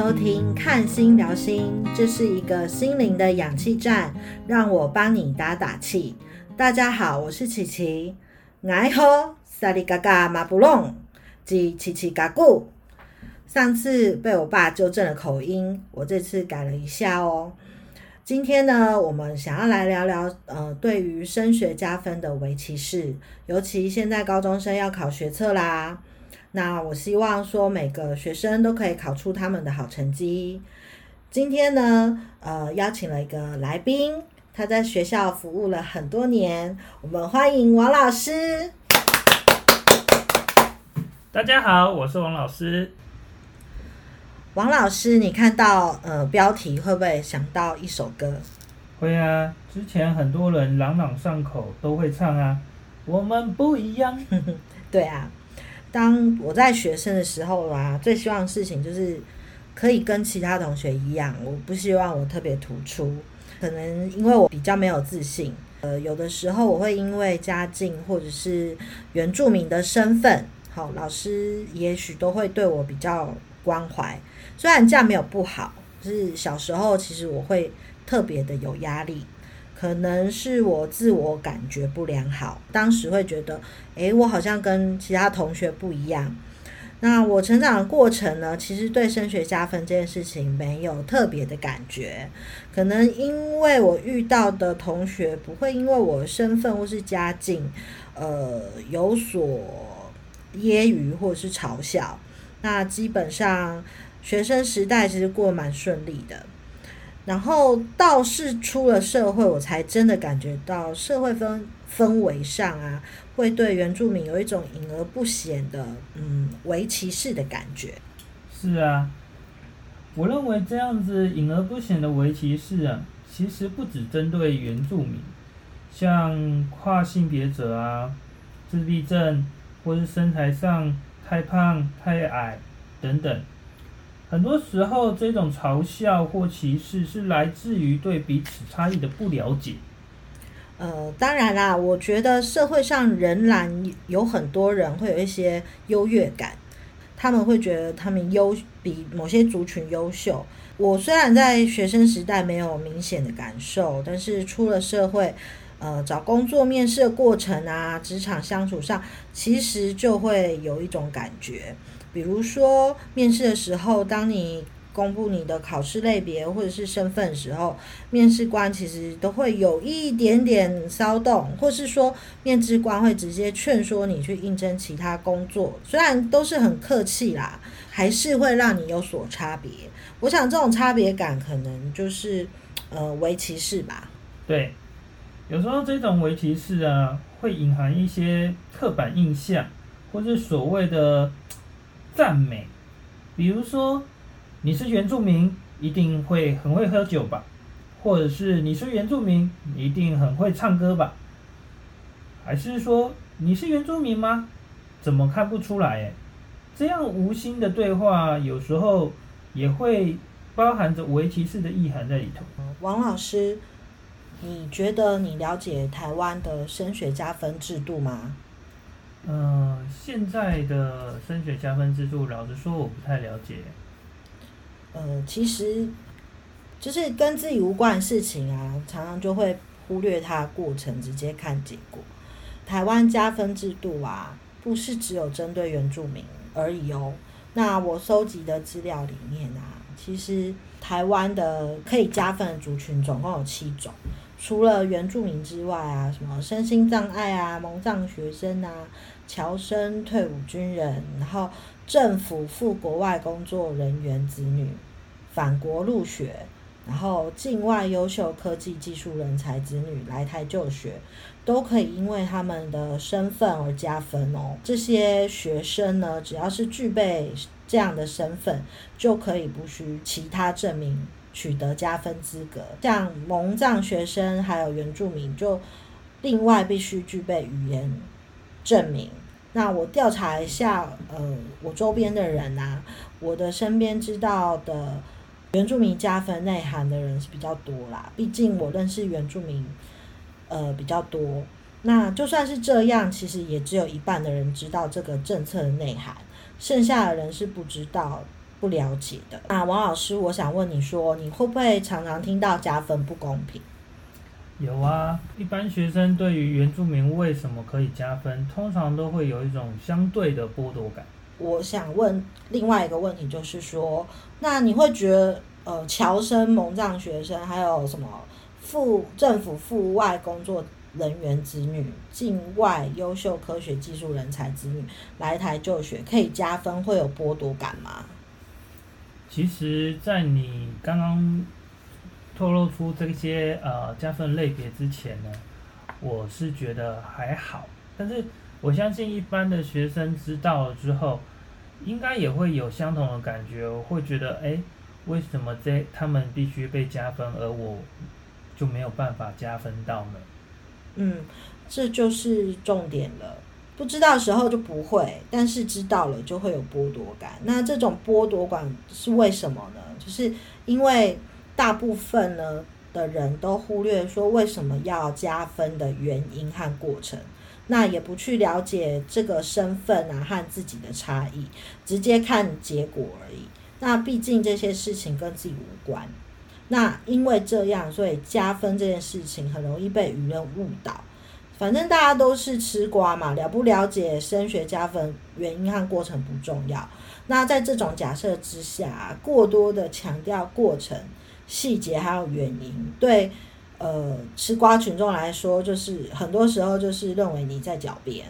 收听《看心聊心》，这是一个心灵的氧气站，让我帮你打打气。大家好，我是琪琪。爱喝萨利嘎嘎马布隆及琪琪。嘎咕。上次被我爸纠正了口音，我这次改了一下哦。今天呢，我们想要来聊聊，呃，对于升学加分的围棋式，尤其现在高中生要考学测啦。那我希望说每个学生都可以考出他们的好成绩。今天呢，呃，邀请了一个来宾，他在学校服务了很多年，我们欢迎王老师。大家好，我是王老师。王老师，你看到呃标题会不会想到一首歌？会啊，之前很多人朗朗上口，都会唱啊。我们不一样。对啊。当我在学生的时候啊，最希望的事情就是可以跟其他同学一样，我不希望我特别突出。可能因为我比较没有自信，呃，有的时候我会因为家境或者是原住民的身份，好，老师也许都会对我比较关怀。虽然这样没有不好，就是小时候其实我会特别的有压力。可能是我自我感觉不良好，当时会觉得，诶，我好像跟其他同学不一样。那我成长的过程呢，其实对升学加分这件事情没有特别的感觉。可能因为我遇到的同学不会因为我的身份或是家境，呃，有所揶揄或者是嘲笑。那基本上学生时代其实过蛮顺利的。然后倒是出了社会，我才真的感觉到社会氛氛围上啊，会对原住民有一种隐而不显的嗯围歧视的感觉。是啊，我认为这样子隐而不显的围歧视啊，其实不只针对原住民，像跨性别者啊、自闭症或是身材上太胖、太矮等等。很多时候，这种嘲笑或歧视是来自于对彼此差异的不了解。呃，当然啦，我觉得社会上仍然有很多人会有一些优越感，他们会觉得他们优比某些族群优秀。我虽然在学生时代没有明显的感受，但是出了社会，呃，找工作面试的过程啊，职场相处上，其实就会有一种感觉。比如说，面试的时候，当你公布你的考试类别或者是身份的时候，面试官其实都会有一点点骚动，或是说，面试官会直接劝说你去应征其他工作。虽然都是很客气啦，还是会让你有所差别。我想这种差别感可能就是呃围棋式吧。对，有时候这种围棋式啊，会隐含一些刻板印象，或是所谓的。赞美，比如说你是原住民，一定会很会喝酒吧？或者是你是原住民，一定很会唱歌吧？还是说你是原住民吗？怎么看不出来？诶，这样无心的对话，有时候也会包含着围棋式的意涵在里头。王老师，你觉得你了解台湾的升学加分制度吗？嗯，现在的升学加分制度，老实说我不太了解。呃，其实就是跟自己无关的事情啊，常常就会忽略它过程，直接看结果。台湾加分制度啊，不是只有针对原住民而已哦。那我收集的资料里面啊，其实台湾的可以加分的族群总共有七种。除了原住民之外啊，什么身心障碍啊、蒙藏学生啊、侨生、退伍军人，然后政府赴国外工作人员子女、返国入学，然后境外优秀科技技术人才子女来台就学，都可以因为他们的身份而加分哦。这些学生呢，只要是具备这样的身份，就可以不需其他证明。取得加分资格，像蒙藏学生还有原住民，就另外必须具备语言证明。那我调查一下，呃，我周边的人啊，我的身边知道的原住民加分内涵的人是比较多啦。毕竟我认识原住民，呃，比较多。那就算是这样，其实也只有一半的人知道这个政策的内涵，剩下的人是不知道。不了解的。那王老师，我想问你说，你会不会常常听到加分不公平？有啊，一般学生对于原住民为什么可以加分，通常都会有一种相对的剥夺感。我想问另外一个问题，就是说，那你会觉得，呃，侨生、蒙藏学生，还有什么副政府副外工作人员子女、境外优秀科学技术人才子女来台就学，可以加分，会有剥夺感吗？其实，在你刚刚透露出这些呃加分类别之前呢，我是觉得还好，但是我相信一般的学生知道了之后。应该也会有相同的感觉，我会觉得，哎，为什么这他们必须被加分，而我就没有办法加分到呢？嗯，这就是重点了。不知道时候就不会，但是知道了就会有剥夺感。那这种剥夺感是为什么呢？就是因为大部分呢的人都忽略说为什么要加分的原因和过程。那也不去了解这个身份啊和自己的差异，直接看结果而已。那毕竟这些事情跟自己无关。那因为这样，所以加分这件事情很容易被舆论误导。反正大家都是吃瓜嘛，了不了解升学加分原因和过程不重要。那在这种假设之下，过多的强调过程、细节还有原因，对。呃，吃瓜群众来说，就是很多时候就是认为你在狡辩。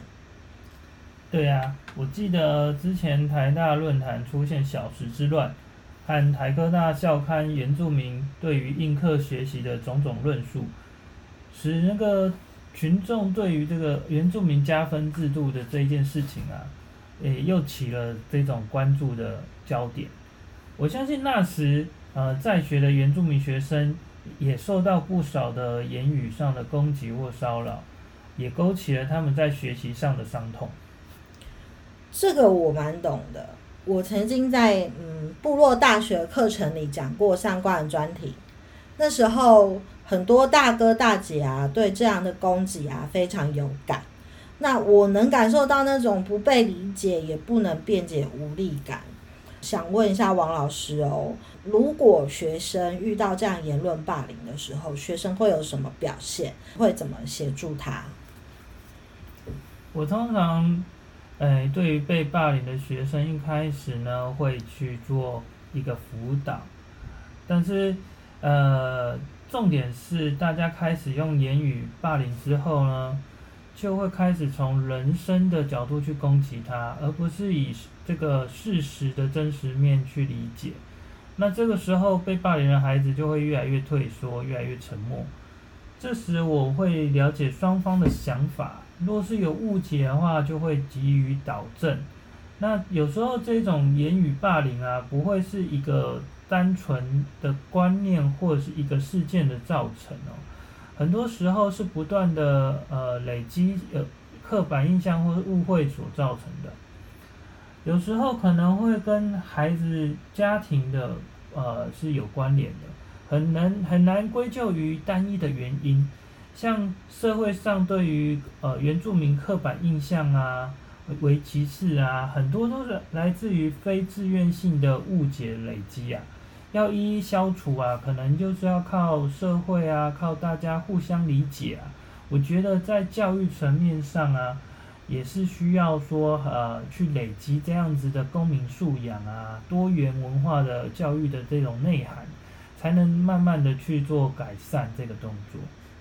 对啊，我记得之前台大论坛出现小时之乱，和台科大校刊原住民对于应课学习的种种论述，使那个群众对于这个原住民加分制度的这一件事情啊，诶，又起了这种关注的焦点。我相信那时呃在学的原住民学生。也受到不少的言语上的攻击或骚扰，也勾起了他们在学习上的伤痛。这个我蛮懂的，我曾经在嗯部落大学课程里讲过相关的专题。那时候很多大哥大姐啊，对这样的攻击啊非常有感。那我能感受到那种不被理解，也不能辩解无力感。想问一下王老师哦，如果学生遇到这样言论霸凌的时候，学生会有什么表现？会怎么协助他？我通常，呃，对于被霸凌的学生，一开始呢会去做一个辅导，但是，呃，重点是大家开始用言语霸凌之后呢。就会开始从人生的角度去攻击他，而不是以这个事实的真实面去理解。那这个时候被霸凌的孩子就会越来越退缩，越来越沉默。这时我会了解双方的想法，若是有误解的话，就会给予导正。那有时候这种言语霸凌啊，不会是一个单纯的观念或者是一个事件的造成哦。很多时候是不断的呃累积呃刻板印象或是误会所造成的，有时候可能会跟孩子家庭的呃是有关联的，很难很难归咎于单一的原因，像社会上对于呃原住民刻板印象啊为歧视啊，很多都是来自于非自愿性的误解累积啊。要一一消除啊，可能就是要靠社会啊，靠大家互相理解啊。我觉得在教育层面上啊，也是需要说呃，去累积这样子的公民素养啊，多元文化的教育的这种内涵，才能慢慢的去做改善这个动作。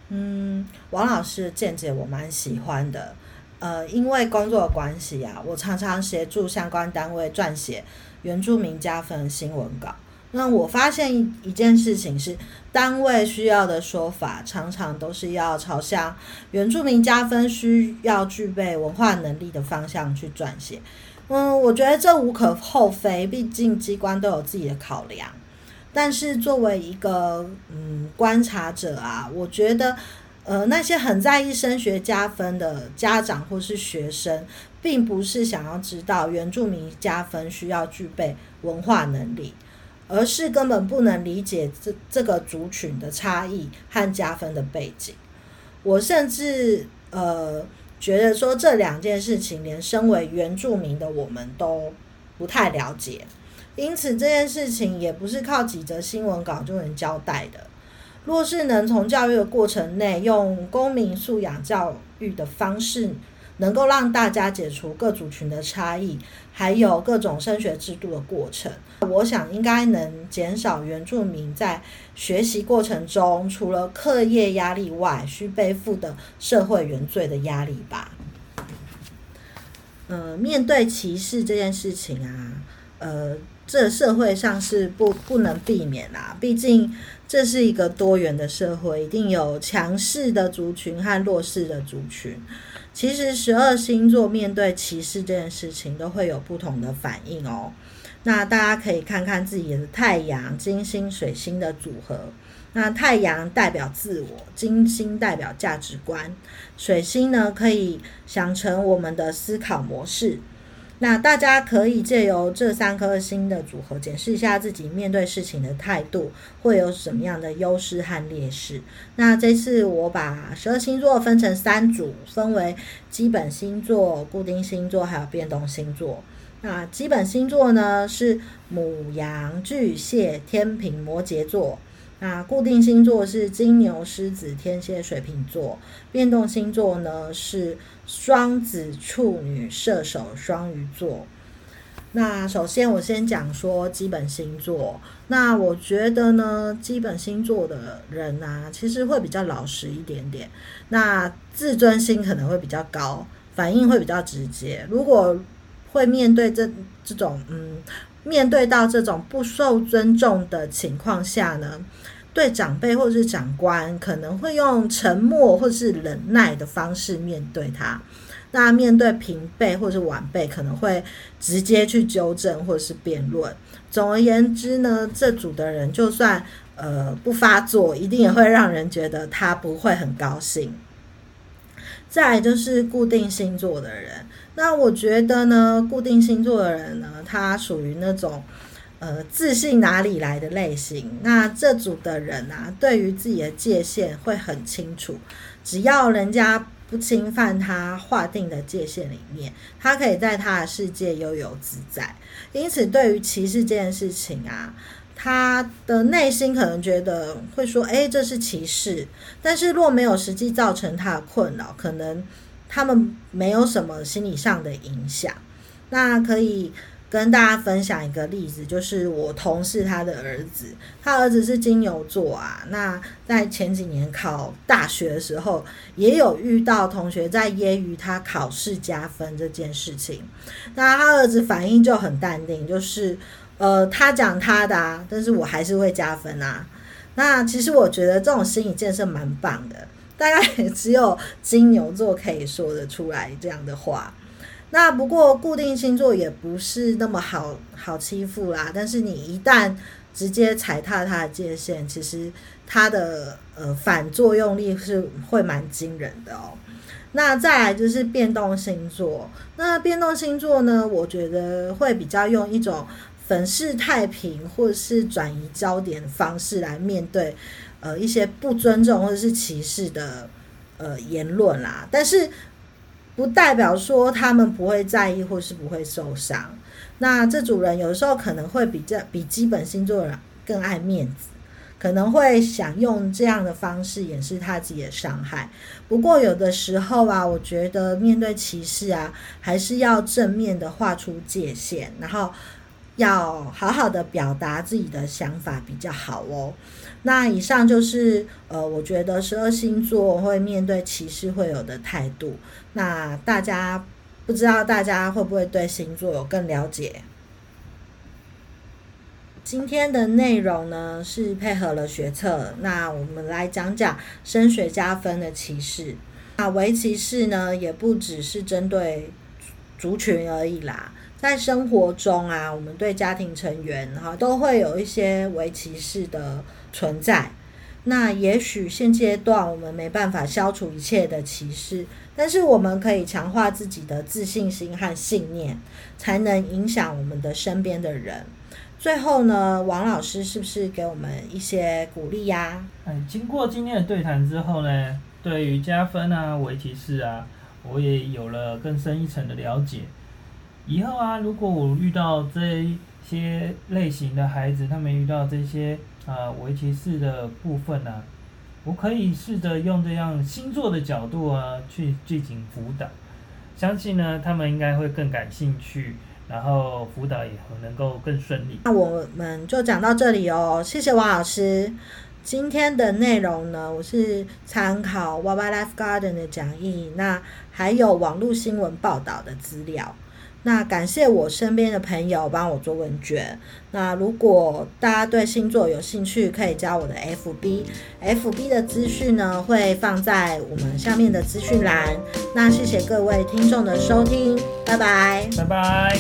嗯，王老师见解我蛮喜欢的。呃，因为工作的关系啊，我常常协助相关单位撰写原住民加分新闻稿。那我发现一一件事情是，单位需要的说法常常都是要朝向原住民加分需要具备文化能力的方向去撰写。嗯，我觉得这无可厚非，毕竟机关都有自己的考量。但是作为一个嗯观察者啊，我觉得呃那些很在意升学加分的家长或是学生，并不是想要知道原住民加分需要具备文化能力。而是根本不能理解这这个族群的差异和加分的背景。我甚至呃觉得说这两件事情，连身为原住民的我们都不太了解。因此这件事情也不是靠几则新闻稿就能交代的。若是能从教育的过程内，用公民素养教育的方式，能够让大家解除各族群的差异，还有各种升学制度的过程，我想应该能减少原住民在学习过程中除了课业压力外，需背负的社会原罪的压力吧。嗯，面对歧视这件事情啊，呃，这社会上是不不能避免啦。毕竟这是一个多元的社会，一定有强势的族群和弱势的族群。其实十二星座面对歧视这件事情，都会有不同的反应哦。那大家可以看看自己的太阳、金星、水星的组合。那太阳代表自我，金星代表价值观，水星呢可以想成我们的思考模式。那大家可以借由这三颗星的组合，检视一下自己面对事情的态度，会有什么样的优势和劣势。那这次我把十二星座分成三组，分为基本星座、固定星座还有变动星座。那基本星座呢是母羊、巨蟹、天平、摩羯座。那固定星座是金牛、狮子、天蝎、水瓶座，变动星座呢是双子、处女、射手、双鱼座。那首先我先讲说基本星座，那我觉得呢，基本星座的人啊，其实会比较老实一点点，那自尊心可能会比较高，反应会比较直接。如果会面对这这种嗯。面对到这种不受尊重的情况下呢，对长辈或者是长官可能会用沉默或是忍耐的方式面对他。那面对平辈或是晚辈，可能会直接去纠正或是辩论。总而言之呢，这组的人就算呃不发作，一定也会让人觉得他不会很高兴。再就是固定星座的人。那我觉得呢，固定星座的人呢，他属于那种呃自信哪里来的类型。那这组的人啊，对于自己的界限会很清楚，只要人家不侵犯他划定的界限里面，他可以在他的世界悠游自在。因此，对于歧视这件事情啊，他的内心可能觉得会说：“哎，这是歧视。”但是若没有实际造成他的困扰，可能。他们没有什么心理上的影响，那可以跟大家分享一个例子，就是我同事他的儿子，他儿子是金牛座啊。那在前几年考大学的时候，也有遇到同学在揶揄他考试加分这件事情。那他儿子反应就很淡定，就是呃，他讲他的啊，但是我还是会加分啊。那其实我觉得这种心理建设蛮棒的。大概也只有金牛座可以说得出来这样的话。那不过固定星座也不是那么好好欺负啦。但是你一旦直接踩踏它的界限，其实它的呃反作用力是会蛮惊人的哦。那再来就是变动星座。那变动星座呢，我觉得会比较用一种粉饰太平或者是转移焦点的方式来面对。呃，一些不尊重或者是歧视的呃言论啦，但是不代表说他们不会在意或是不会受伤。那这组人有时候可能会比这比基本星座人更爱面子，可能会想用这样的方式掩饰他自己的伤害。不过有的时候啊，我觉得面对歧视啊，还是要正面的画出界限，然后要好好的表达自己的想法比较好哦。那以上就是呃，我觉得十二星座会面对歧视会有的态度。那大家不知道大家会不会对星座有更了解？今天的内容呢是配合了学测，那我们来讲讲升学加分的歧视。那围歧视呢也不只是针对族群而已啦。在生活中啊，我们对家庭成员哈都会有一些围歧视的存在。那也许现阶段我们没办法消除一切的歧视，但是我们可以强化自己的自信心和信念，才能影响我们的身边的人。最后呢，王老师是不是给我们一些鼓励呀？嗯，经过今天的对谈之后呢，对于加分啊、围歧视啊，我也有了更深一层的了解。以后啊，如果我遇到这些类型的孩子，他们遇到这些啊围棋式的部分呢、我可以试着用这样星座的角度啊去进行辅导，相信呢他们应该会更感兴趣，然后辅导也能够更顺利。那我们就讲到这里哦，谢谢王老师。今天的内容呢，我是参考 Y Y Life Garden 的讲义，那还有网络新闻报道的资料。那感谢我身边的朋友帮我做问卷。那如果大家对星座有兴趣，可以加我的 FB，FB 的资讯呢会放在我们下面的资讯栏。那谢谢各位听众的收听，拜拜。拜拜。